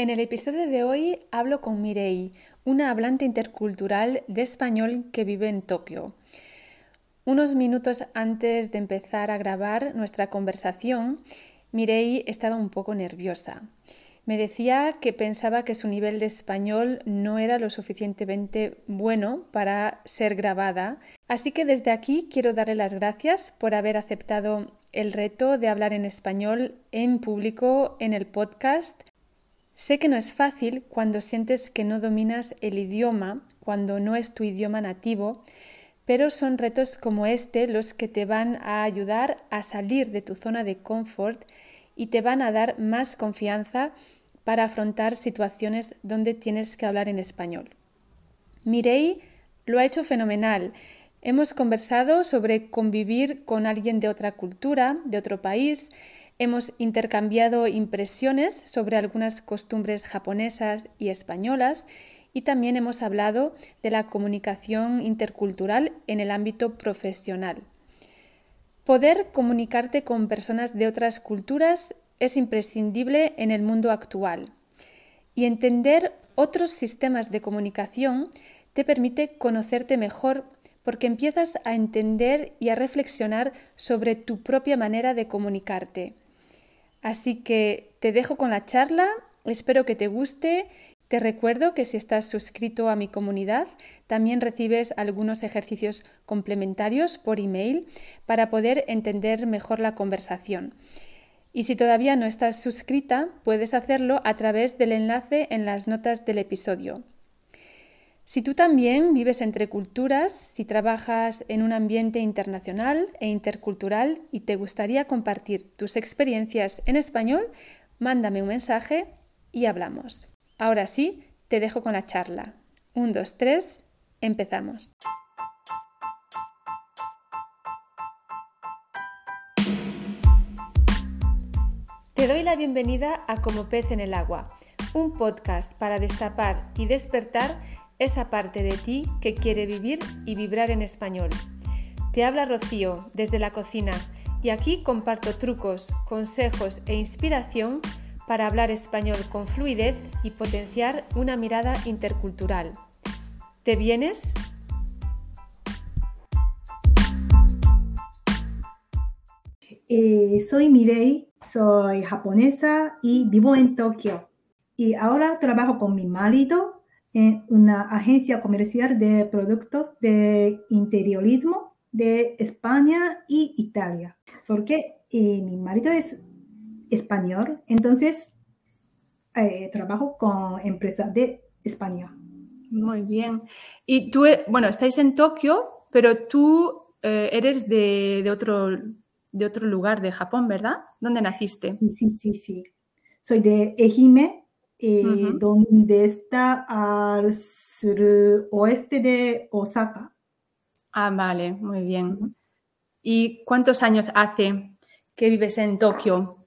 En el episodio de hoy hablo con Mirei, una hablante intercultural de español que vive en Tokio. Unos minutos antes de empezar a grabar nuestra conversación, Mirei estaba un poco nerviosa. Me decía que pensaba que su nivel de español no era lo suficientemente bueno para ser grabada, así que desde aquí quiero darle las gracias por haber aceptado el reto de hablar en español en público en el podcast Sé que no es fácil cuando sientes que no dominas el idioma, cuando no es tu idioma nativo, pero son retos como este los que te van a ayudar a salir de tu zona de confort y te van a dar más confianza para afrontar situaciones donde tienes que hablar en español. Mirei lo ha hecho fenomenal. Hemos conversado sobre convivir con alguien de otra cultura, de otro país, Hemos intercambiado impresiones sobre algunas costumbres japonesas y españolas y también hemos hablado de la comunicación intercultural en el ámbito profesional. Poder comunicarte con personas de otras culturas es imprescindible en el mundo actual y entender otros sistemas de comunicación te permite conocerte mejor porque empiezas a entender y a reflexionar sobre tu propia manera de comunicarte Así que te dejo con la charla, espero que te guste. Te recuerdo que si estás suscrito a mi comunidad, también recibes algunos ejercicios complementarios por email para poder entender mejor la conversación. Y si todavía no estás suscrita, puedes hacerlo a través del enlace en las notas del episodio. Si tú también vives entre culturas, si trabajas en un ambiente internacional e intercultural y te gustaría compartir tus experiencias en español, mándame un mensaje y hablamos. Ahora sí, te dejo con la charla. Un, dos, tres, empezamos. Te doy la bienvenida a Como pez en el agua, un podcast para destapar y despertar esa parte de ti que quiere vivir y vibrar en español. Te habla Rocío desde la cocina y aquí comparto trucos, consejos e inspiración para hablar español con fluidez y potenciar una mirada intercultural. ¿Te vienes? Eh, soy Mirei, soy japonesa y vivo en Tokio. Y ahora trabajo con mi marido en una agencia comercial de productos de interiorismo de España y Italia, porque eh, mi marido es español, entonces eh, trabajo con empresas de España. Muy bien. Y tú, eh, bueno, estáis en Tokio, pero tú eres de, de, otro, de otro lugar de Japón, ¿verdad? ¿Dónde naciste? Sí, sí, sí. Soy de Ehime, eh, donde está al suroeste de Osaka. Ah, vale, muy bien. ¿Y cuántos años hace que vives en Tokio?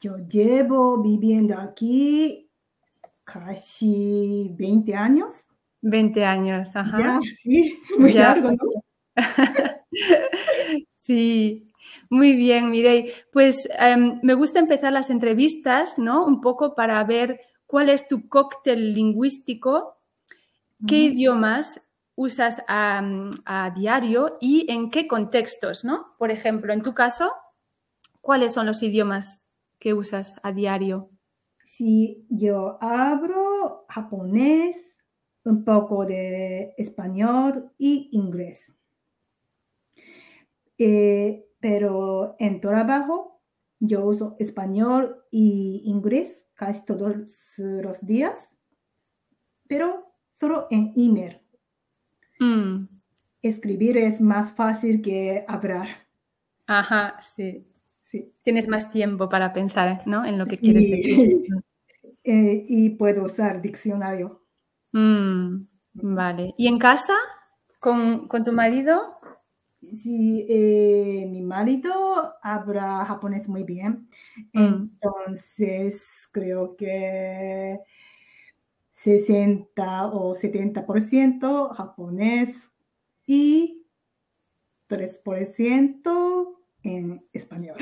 Yo llevo viviendo aquí casi 20 años. 20 años, ajá. sí, muy largo, ¿no? sí, muy bien, Mirei. Pues em, me gusta empezar las entrevistas, ¿no? Un poco para ver cuál es tu cóctel lingüístico, qué idiomas usas a, diario y en qué contextos, ¿no? Por ejemplo, en tu caso, ¿cuáles son los idiomas que usas a diario? Sí, yo hablo japonés, un poco de español y inglés. Eh, pero en trabajo yo uso español y inglés casi todos los días, pero solo en email. Mm. Escribir es más fácil que hablar. Ajá, sí. sí. Tienes más tiempo para pensar ¿no? en lo que quieres decir. Eh, y puedo usar diccionario. Mm, vale. ¿Y en casa? ¿Con, con tu marido? Sí, eh, mi marido habla japonés muy bien, mm. entonces creo que 60 o 70% japonés y 3% en español.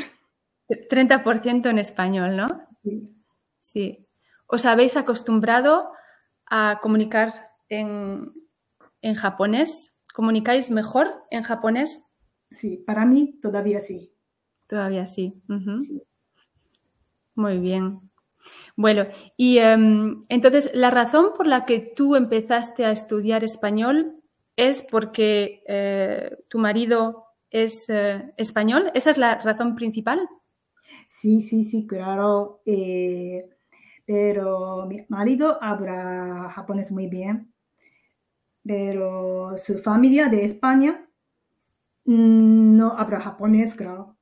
30% en español, ¿no? Sí. Sí. os habéis acostumbrado a comunicar en, en japonés? ¿Comunicáis mejor en japonés? Sí, para mí todavía sí. Todavía sí. sí. Muy bien. Bueno, y em, entonces la razón por la que tú empezaste a estudiar español es porque eh, tu marido es eh, español. ¿Esa es la razón principal? Sí, sí, sí, claro. Eh, pero mi marido habla japonés muy bien, pero su familia de España mm, no habla japonés, claro.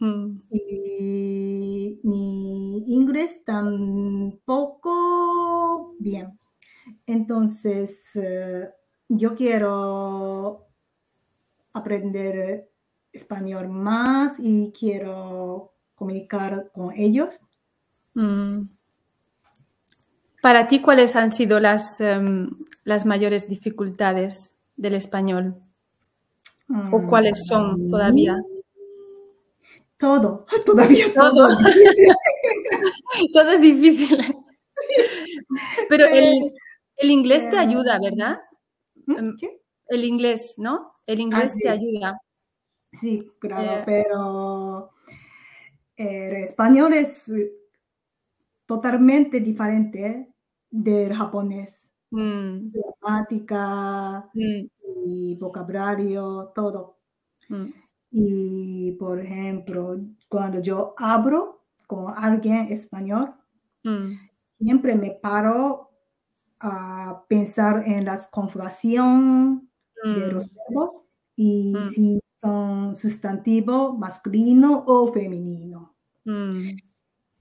Mm. Y mi inglés tampoco bien. Entonces, eh, yo quiero aprender español más y quiero comunicar con ellos. Mm. Para ti, ¿cuáles han sido las, em, las mayores dificultades del español? ¿O mm, cuáles son todavía? Todo, todavía todo. Todo, es difícil. Pero el, el, inglés te ayuda, ¿verdad? ¿Mm? Em, el inglés, ¿no? El inglés te ayuda. Sí, claro, eh, pero el español es totalmente diferente del japonés. Mm. Gramática mm. y vocabulario, todo. Mm. Y, por ejemplo, cuando yo hablo con alguien español, siempre me paro a pensar en las conjugación de los verbos y si son sustantivo masculino o femenino.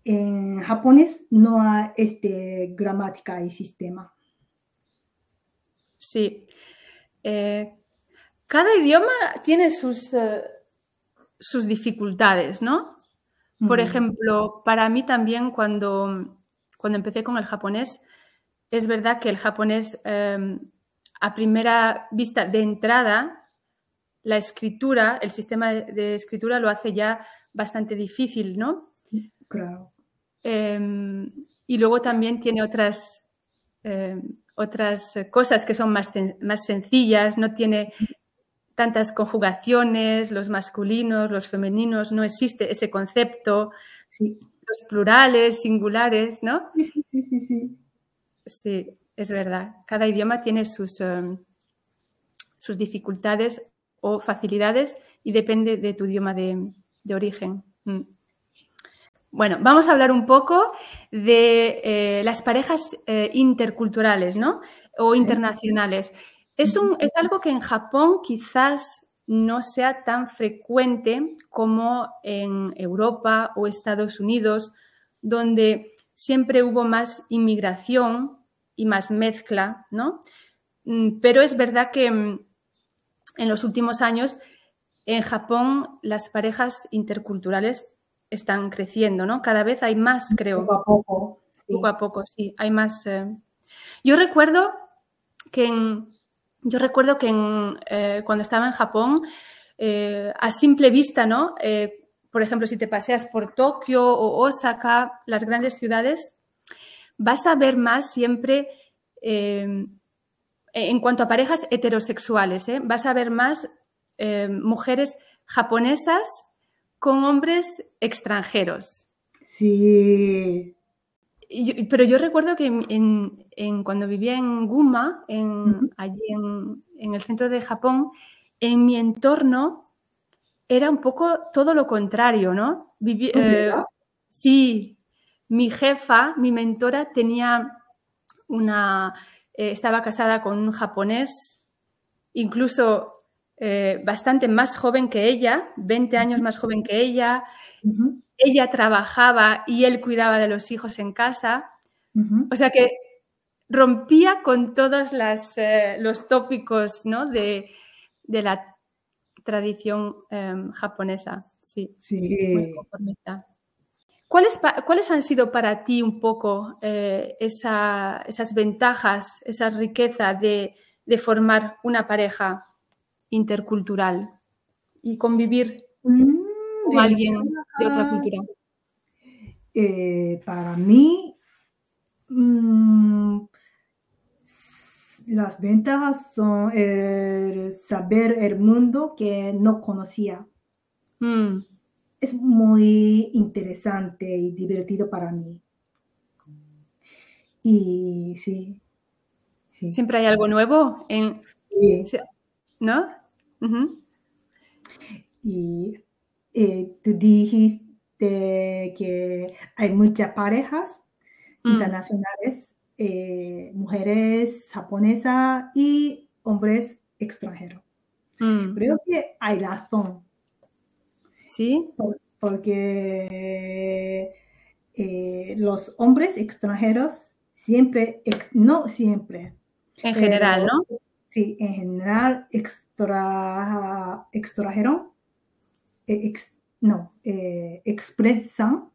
Mm. En japonés no hay este gramática y sistema. Sí. Eh, cada idioma tiene sus, eh, sus dificultades, ¿no? Por ejemplo, para mí también cuando, cuando empecé con el japonés, es verdad que el japonés em, a primera vista de entrada la escritura, el sistema de escritura lo hace ya bastante difícil, ¿no? Claro. Em, y luego también tiene otras, em, otras cosas que son más, más sencillas, no tiene tantas conjugaciones, los masculinos, los femeninos, no existe ese concepto, los plurales, singulares, ¿no? Sí, sí, sí, sí. Sí, es verdad. Cada idioma tiene sus, em, sus dificultades o facilidades y depende de tu idioma de, origen. Mm. Bueno, vamos a hablar un poco de eh, las parejas eh, interculturales, ¿no? O internacionales. Es, un, es algo que en Japón quizás no sea tan frecuente como en Europa o Estados Unidos, donde siempre hubo más inmigración y más mezcla, ¿no? Mm, pero es verdad que mm, en los últimos años en Japón las parejas interculturales están creciendo, ¿no? Cada vez hay más, creo. Poco a poco. Sí. Poco a poco, sí. Hay más. Eh. Yo recuerdo que en, yo recuerdo que eh, cuando estaba en Japón, eh, a simple vista, ¿no? por ejemplo, si te paseas por Tokio o Osaka, las grandes ciudades, vas a ver más siempre en cuanto a parejas heterosexuales, ¿eh? vas a ver más eh, mujeres japonesas con hombres extranjeros. Sí. pero yo recuerdo que en, cuando vivía en Guma, en, allí en, el centro de Japón, en mi entorno era un poco todo lo contrario, ¿no? Eh, sí, mi jefa, mi mentora tenía una, eh, estaba casada con un japonés, incluso eh, bastante más joven que ella, 20 años más joven que ella. Ella trabajaba y él cuidaba de los hijos en casa. O sea que rompía con todos eh, los tópicos ¿no? de, la tradición em, japonesa. Sí, sí. ¿Cuáles, han sido para ti un poco eh, esas ventajas, esa riqueza de, formar una pareja intercultural y convivir mm, con alguien de otra cultura? Eh, para mí, Las ventajas son el saber el mundo que no conocía. Mm, Es muy interesante y divertido para mí. Y sí, sí. Siempre hay algo nuevo, en, Sí. ¿no? Ujú. Y eh, tú dijiste que hay muchas parejas Mm, internacionales, eh, mujeres japonesas y hombres extranjeros. mm. Creo que hay razón, ¿Sí? por- porque eh, los hombres extranjeros siempre, ex- no siempre, En general, ¿no? sí, en general extra, extrajeron, eh, ex- no, eh, expresan,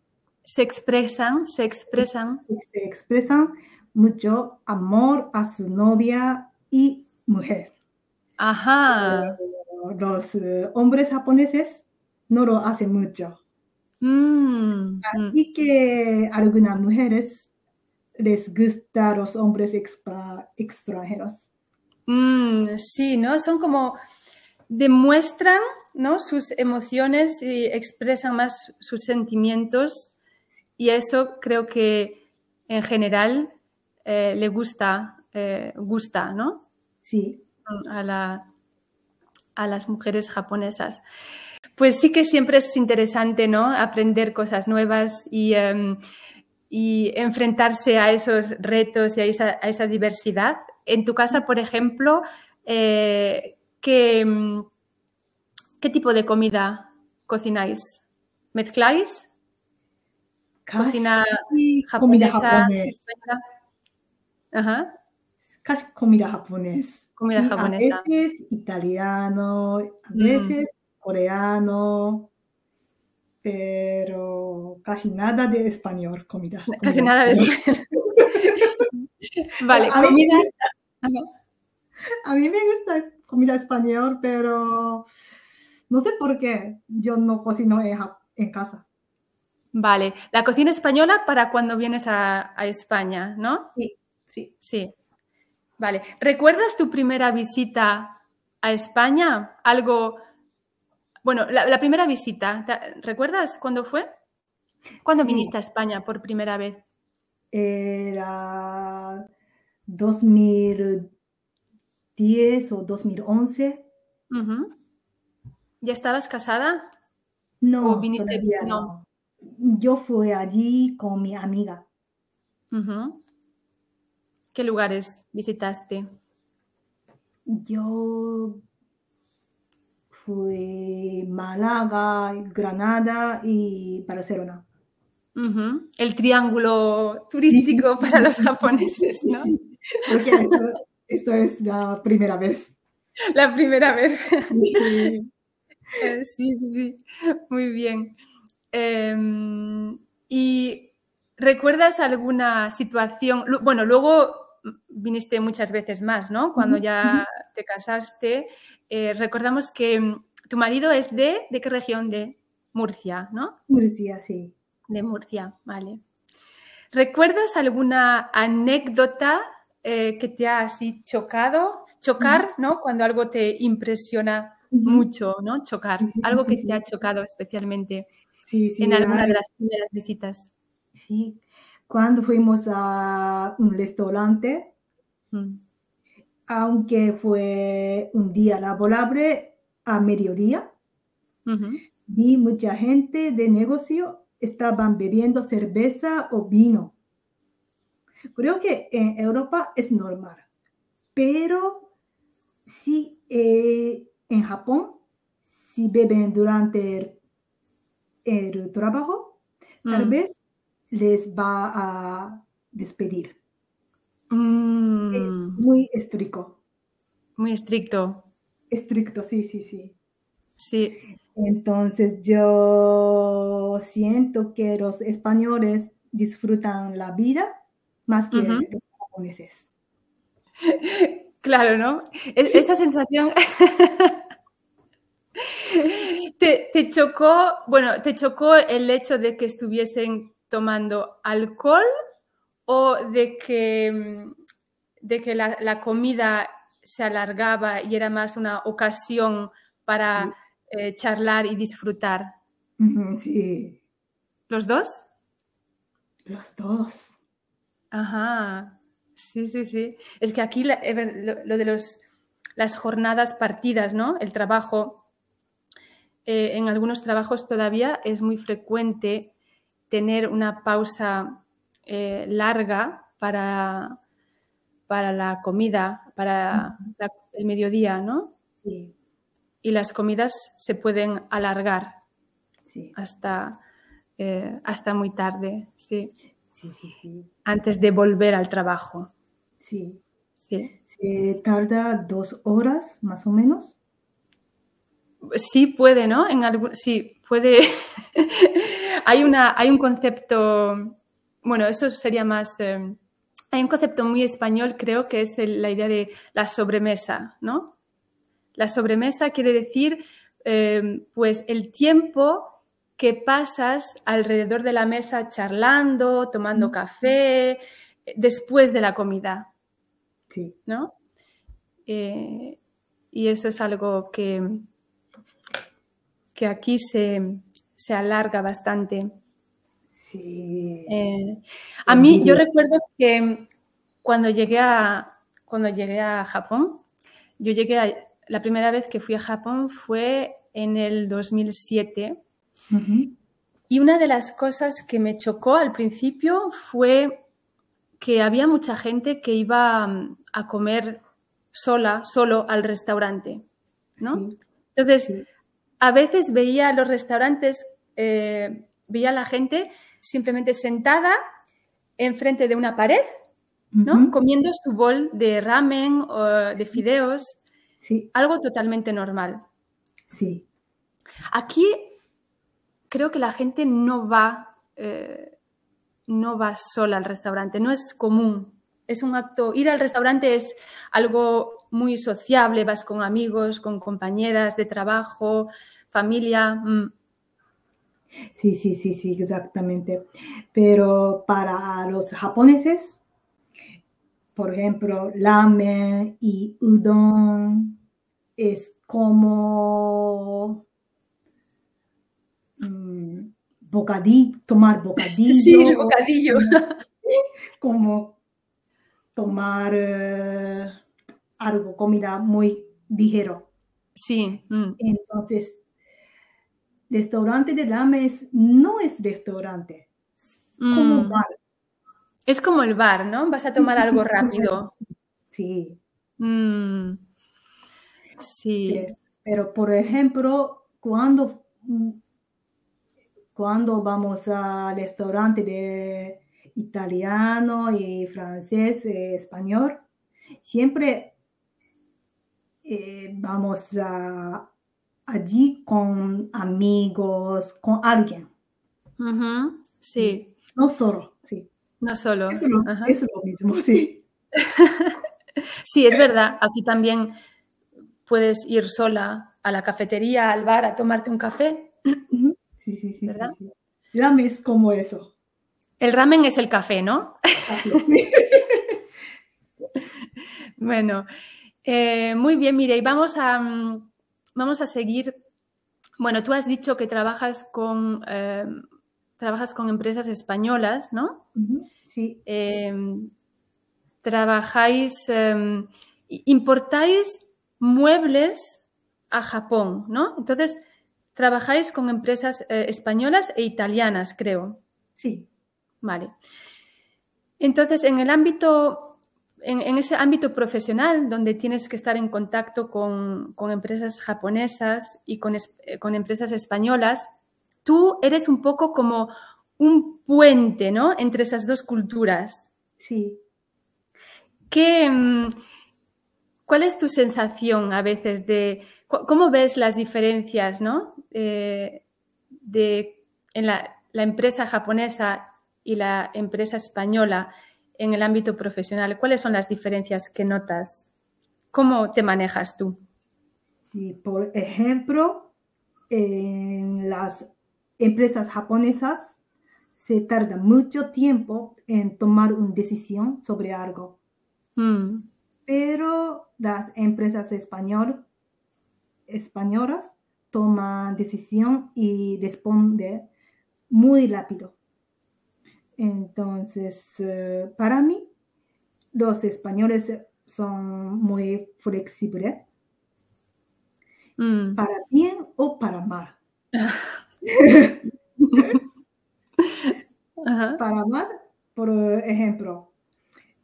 Se expresan, se expresan. se expresan mucho amor a su novia y mujer. Ajá. Los eh, hombres japoneses no lo hacen mucho. Mm, mm. Y que algunas mujeres les gustan los hombres expra- extranjeros. Mm, sí, ¿no? Son como demuestran, ¿no? Sus emociones y expresan más sus sentimientos y eso creo que en general eh, le gusta, eh, gusta, ¿no? Sí, A, la- a las mujeres japonesas. Pues sí que siempre es interesante, ¿no? Aprender cosas nuevas y, em, y enfrentarse a esos retos y a esa, a esa diversidad. En tu casa, por ejemplo, eh, ¿qué, mm, qué tipo de comida cocináis? ¿Mezcláis? Cocina casi comida japonesa, japonesa. española. Ajá, Casi comida japonesa. comida Y japonesa. A veces italiano, a Mm. veces coreano, pero casi nada de español, comida. Casi comida nada de española. eso. Vale, comida. A mí me gusta comida español, pero no sé por qué yo no cocino en, casa. Vale, la cocina española para cuando vienes a, a España, ¿no? Sí, sí. Sí. Vale. ¿Recuerdas tu primera visita a España? Algo. Bueno, la, la primera visita, ¿te- ¿recuerdas cuándo fue? ¿Cuándo Sí. viniste a España por primera vez? Era 2010 o 2011. Ujú. ¿Ya estabas casada? No, ¿O viniste? No. no. Yo fui allí con mi amiga. ¿Qué lugares visitaste? Yo fui Málaga, Granada y Barcelona. Ujú. El triángulo turístico para los japoneses, ¿no? Sí, porque esto, esto es la primera vez. La primera vez. Sí. Eh, Sí, sí, sí. Muy bien. Em, ¿y recuerdas alguna situación? Bueno, luego viniste muchas veces más, ¿no? Cuando ya te casaste. Eh, recordamos que mm, tu marido es de, ¿de qué región? De Murcia, ¿no? Murcia, sí. De Murcia, vale. ¿Recuerdas alguna anécdota eh, que te ha así chocado? Chocar, ¿no? Cuando algo te impresiona mucho, ¿no? Chocar. Sí, Algo sí, que sí. te ha chocado especialmente en alguna de las primeras visitas. sí. Cuando fuimos a un restaurante, Mm. aunque fue un día laborable a mediodía, Ujú. vi mucha gente de negocio estaban bebiendo cerveza o vino. Creo que en Europa es normal, pero si eh, en Japón, si beben durante el, el trabajo, tal Mm. vez les va a despedir. Es Mm. muy estricto, Muy estricto. estricto, sí, sí, sí. Sí. Entonces yo siento que los españoles disfrutan la vida más que Ujú. los japoneses. Claro, ¿no? Es- esa sensación te, te chocó, bueno, te chocó el hecho de que estuviesen tomando alcohol o de que, mm, de que la, comida se alargaba y era más una ocasión para eh, charlar y disfrutar. Sí. ¿Los dos? Los dos. Ajá. Sí, sí, sí. Es que aquí lo, de los, las jornadas partidas, ¿no? El trabajo, eh, en algunos trabajos todavía es muy frecuente tener una pausa eh, larga para, para la comida, para el mediodía, ¿no? Sí. Y las comidas se pueden alargar hasta, eh, hasta muy tarde, sí. Sí, sí, sí. Antes de volver al trabajo. Sí. Sí. ¿Se tarda dos horas más o menos? Sí, puede, ¿no? En algún, sí, puede. hay, una, hay un concepto, bueno, eso sería más. Eh, hay un concepto muy español, creo, que es la idea de la sobremesa, ¿no? La sobremesa quiere decir, eh, pues, el tiempo que pasas alrededor de la mesa charlando, tomando café, después de la comida. Sí. ¿No? Eh, y eso es algo que, que aquí se, alarga bastante. Sí. Eh, a mí, yo recuerdo que cuando llegué a, cuando llegué a Japón, yo llegué a, la primera vez que fui a Japón fue en el 2007 y una de las cosas que me chocó al principio fue que había mucha gente que iba mm, a comer sola, solo al restaurante, ¿no? Entonces, a veces veía los restaurantes, eh, veía a la gente simplemente sentada enfrente de una pared, ¿no? Comiendo su bol de ramen o de fideos. Sí. Algo totalmente normal. Sí. Aquí creo que la gente no va, eh, no va sola al restaurante, no es común. Es un acto, ir al restaurante es algo muy sociable, vas con amigos, con compañeras de trabajo, familia. Mm. Sí, sí, sí, sí, exactamente. Pero para los japoneses, por ejemplo, ramen y udon es como Mm, bocadillo, tomar bocadillo. Sí, el bocadillo. Como, tomar eh, algo, comida muy ligero. Sí. Mm. Entonces, restaurante de lames no es restaurante, como mm. bar. Es como el bar, ¿no? Vas a tomar algo rápido. Sí. Sí. pero, por ejemplo, cuando cuando vamos al restaurante de italiano y francés, eh, español, siempre eh, vamos allí con amigos, con alguien. Sí. No solo, sí. No solo. Es lo, mismo, sí. sí, es verdad. Aquí también puedes ir sola a la cafetería, al bar, a tomarte un café. Sí, sí, sí, sí, Ramen es como eso. El ramen es el café, ¿no? bueno, eh, muy bien, Mirei, vamos a, mm, vamos a seguir. Bueno, tú has dicho que trabajas con, em, trabajas con empresas españolas, ¿no? Sí. Em, trabajáis, em, importáis muebles a Japón, ¿no? Entonces, Trabajáis con empresas eh, españolas e italianas, creo. Sí. Vale. Entonces, en el ámbito, en, ese ámbito profesional donde tienes que estar en contacto con, empresas japonesas y eh, con, empresas españolas, tú eres un poco como un puente, ¿no? Entre esas dos culturas. Sí. ¿Qué, mm, ¿Cuál es tu sensación a veces de cómo ves las diferencias, ¿no? Eh, de, en la, empresa japonesa y la empresa española en el ámbito profesional? ¿Cuáles son las diferencias que notas? ¿Cómo te manejas tú? Sí, por ejemplo, en las empresas japonesas se tarda mucho tiempo en tomar una decisión sobre algo. Mm. Pero las empresas español, españolas toman decisión y responden muy rápido. Entonces, eh, para mí, los españoles son muy flexibles, Mm. para bien o para mal. Ajá. Para mal, por ejemplo,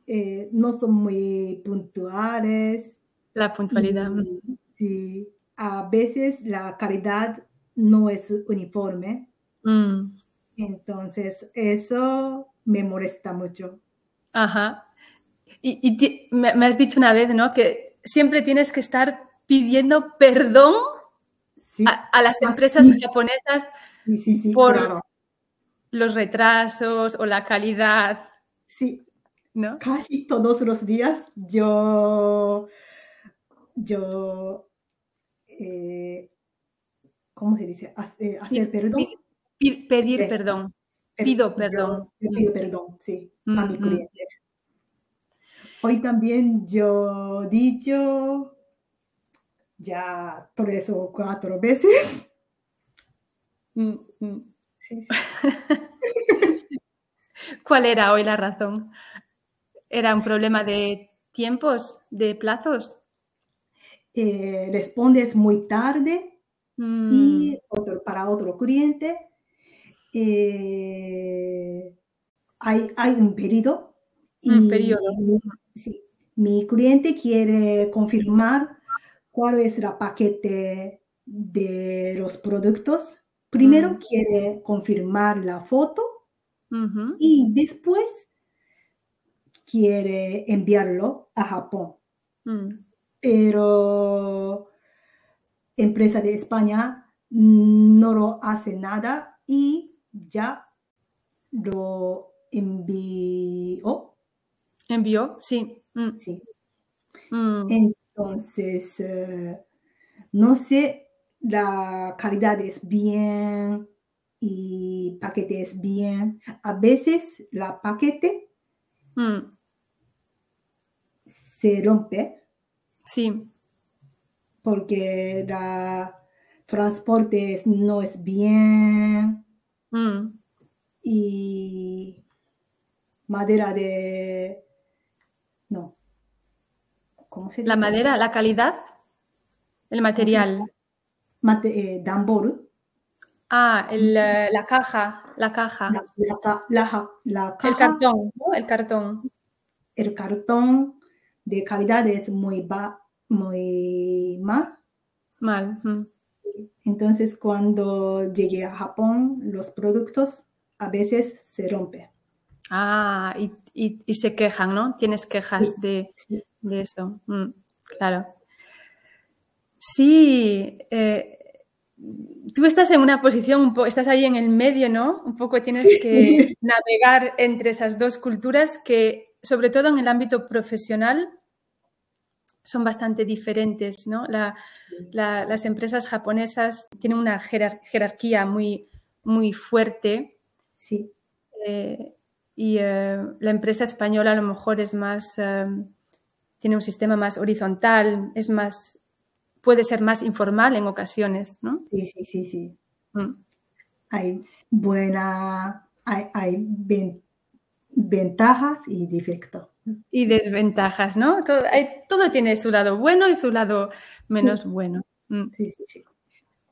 eh, no son muy puntuales. La puntualidad. y- sí, a veces la calidad no es uniforme. Mm. Entonces, eso me molesta mucho. Ajá. Y, y ti- me, me has dicho una vez, ¿no? Que siempre tienes que estar pidiendo perdón Sí, a, a las empresas sí. japonesas sí, sí, sí, por- claro. los retrasos o la calidad, Sí, ¿no? casi todos los días yo, yo, eh, ¿cómo se dice? Eh, hacer perdón. Pedir perdón. Per- pido perdón. Yo, pido perdón, sí, a mi cliente. Hoy también yo he dicho ya tres o cuatro veces. Mm, mm. Sí, sí. ¿Cuál era hoy la razón? ¿Era un problema de tiempos, de plazos? Eh, respondes muy tarde Mm, y otro, para otro cliente eh, hay, hay un periodo y Un periodo. Mi, sí, mi cliente quiere confirmar cuál es la paquete de los productos. Primero Mm. quiere confirmar la foto y después quiere enviarlo a Japón. mm. pero empresa de España no lo hace nada y ya lo envió. ¿Envió? Sí. Mm, Sí. mm. Entonces, eh, no sé, la calidad es bien y paquete es bien. A veces la paquete Mm, se rompe Sí. porque la transporte no es bien. Mm. y madera de... No. ¿Cómo se La dice? madera, la calidad, el material. Mate, eh. Ah, el, la caja, la caja. La, la ca- la ja- la El caja, cartón, ¿no? El cartón. el cartón de calidad es muy, ba- muy mal. Mal. mm. Entonces, cuando llegué a Japón, los productos a veces se rompen. Ah, y, y- y se quejan, ¿no? Tienes quejas Sí. de, de eso. Mm, claro. Sí, eh, tú estás en una posición, un po- estás ahí en el medio, ¿no? Un poco tienes Sí. que navegar entre esas dos culturas que, sobre todo en el ámbito profesional, son bastante diferentes, ¿no? La- la- las empresas japonesas tienen una jerar- jerarquía muy, muy fuerte Sí, eh, y eh, la empresa española a lo mejor es más, eh, tiene un sistema más horizontal, es más, puede ser más informal en ocasiones, ¿no? sí, sí, sí, sí. Mm. Hay buena, hay, hay ventajas y defectos. Y desventajas, ¿no? Todo, hay- todo tiene su lado bueno y su lado menos bueno. Mm. Sí, sí, sí.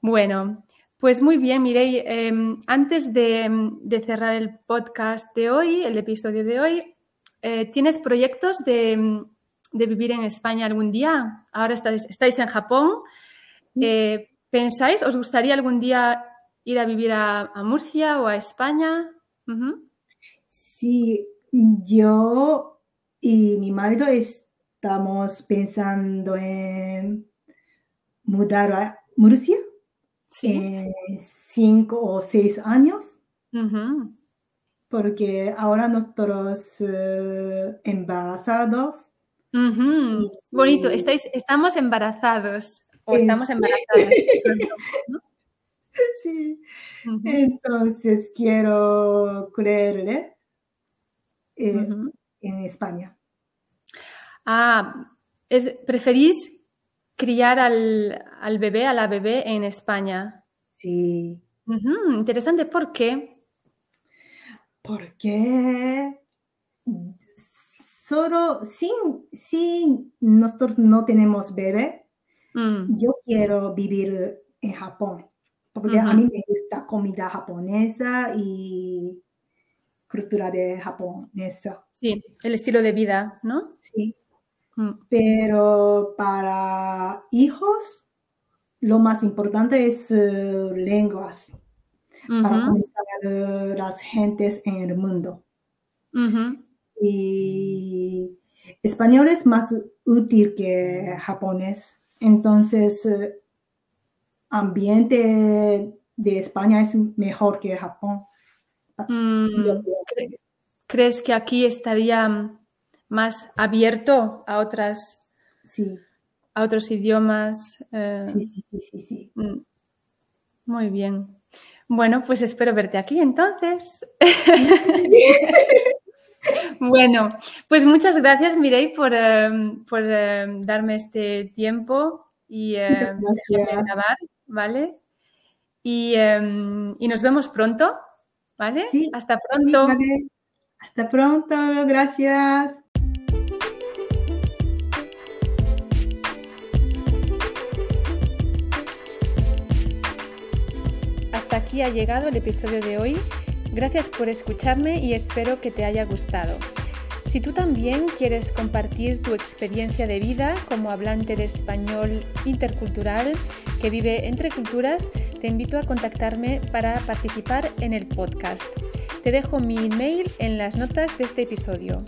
Bueno, pues muy bien, Mirei. eh, antes de, de cerrar el podcast de hoy, el episodio de hoy, eh, ¿tienes proyectos de, de vivir en España algún día? Ahora estáis, estáis en Japón. Eh, ¿Pensáis, os gustaría algún día ir a vivir a, a Murcia o a España? Sí, yo y mi marido estamos pensando en mudar a Murcia Sí. en cinco o seis años, porque ahora nosotros eh, embarazados. Bonito. Y- Estáis, estamos embarazados o Eh, estamos sí. embarazadas. Sí, entonces quiero creerle eh, en España. Ah, es, ¿preferís criar al, al bebé, a la bebé en España? Sí, interesante, ¿por qué? porque solo si, si nosotros no tenemos bebé, Mm, yo quiero vivir en Japón, porque a mí me gusta comida japonesa y cultura de japonesa, sí, el estilo de vida, ¿no? sí. Mm, Pero para hijos, lo más importante es eh, lenguas para comunicar a las gentes en el mundo. Y español es más útil que japonés. Entonces, eh, ambiente de España es mejor que Japón. Mm, Yo creo. ¿cre- ¿Crees que aquí estaría más abierto a otras, Sí, a otros idiomas? Eh, sí, sí, sí, sí, sí. mm, muy bien. Bueno, pues espero verte aquí entonces. Bueno, pues muchas gracias, Mireille, por, eh, por eh, darme este tiempo y eh, grabar, ¿vale? Y, eh, y nos vemos pronto, ¿vale? Sí, Hasta sí, pronto. vale. Hasta pronto, gracias. Hasta aquí ha llegado el episodio de hoy. Gracias por escucharme y espero que te haya gustado. Si tú también quieres compartir tu experiencia de vida como hablante de español intercultural que vive entre culturas, te invito a contactarme para participar en el podcast. Te dejo mi email en las notas de este episodio.